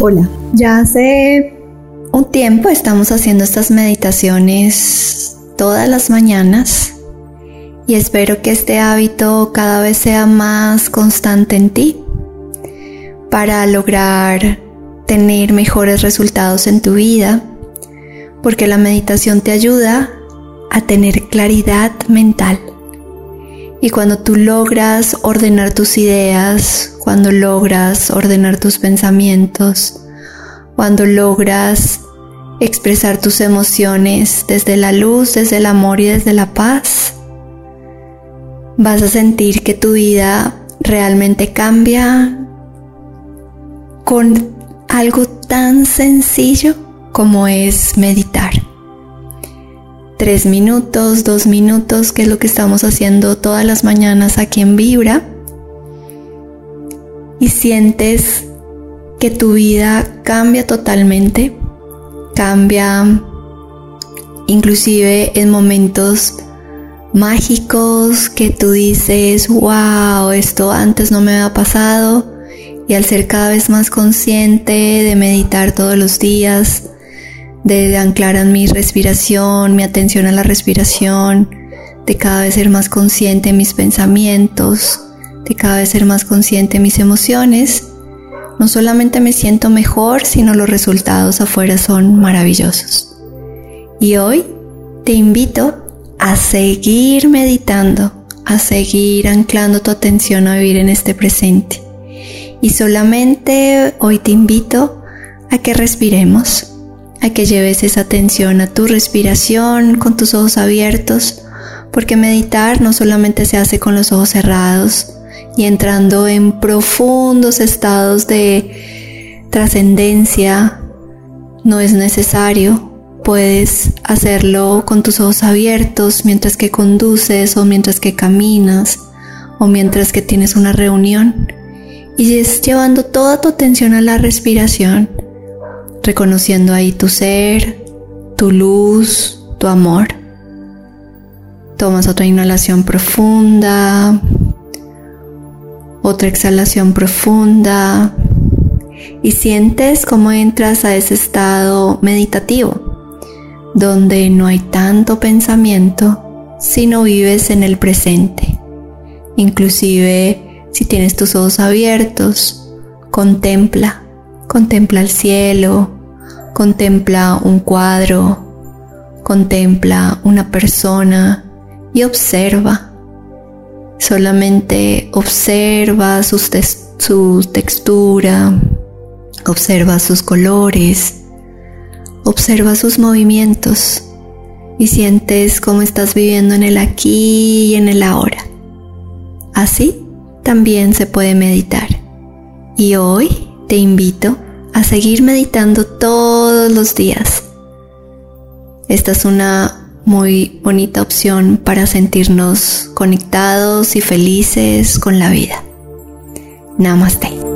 Hola, ya hace un tiempo estamos haciendo estas meditaciones todas las mañanas y espero que este hábito cada vez sea más constante en ti para lograr tener mejores resultados en tu vida, porque la meditación te ayuda a tener claridad mental. Y cuando tú logras ordenar tus ideas, cuando logras ordenar tus pensamientos, cuando logras expresar tus emociones desde la luz, desde el amor y desde la paz, vas a sentir que tu vida realmente cambia con algo tan sencillo como es meditar. Tres minutos, dos minutos, que es lo que estamos haciendo todas las mañanas aquí en Vibra. Y sientes que tu vida cambia totalmente, cambia inclusive en momentos mágicos que tú dices, wow, esto antes no me había pasado y al ser cada vez más consciente de meditar todos los días, de anclar en mi respiración, mi atención a la respiración, de cada vez ser más consciente de mis pensamientos, de cada vez ser más consciente de mis emociones, no solamente me siento mejor, sino los resultados afuera son maravillosos. Y hoy te invito a seguir meditando, a seguir anclando tu atención a vivir en este presente. Y solamente hoy te invito a que respiremos, a que lleves esa atención a tu respiración con tus ojos abiertos, porque meditar no solamente se hace con los ojos cerrados y entrando en profundos estados de trascendencia, no es necesario. Puedes hacerlo con tus ojos abiertos mientras que conduces o mientras que caminas o mientras que tienes una reunión y es llevando toda tu atención a la respiración, reconociendo ahí tu ser, tu luz, tu amor. Tomas otra inhalación profunda, otra exhalación profunda y sientes cómo entras a ese estado meditativo, donde no hay tanto pensamiento, sino vives en el presente. Inclusive si tienes tus ojos abiertos, contempla, contempla el cielo, contempla un cuadro, contempla una persona y observa. Solamente observa su textura, observa sus colores, observa sus movimientos y sientes cómo estás viviendo en el aquí y en el ahora. Así también se puede meditar. Y hoy te invito a seguir meditando todos los días. Esta es una muy bonita opción para sentirnos conectados y felices con la vida. Namaste.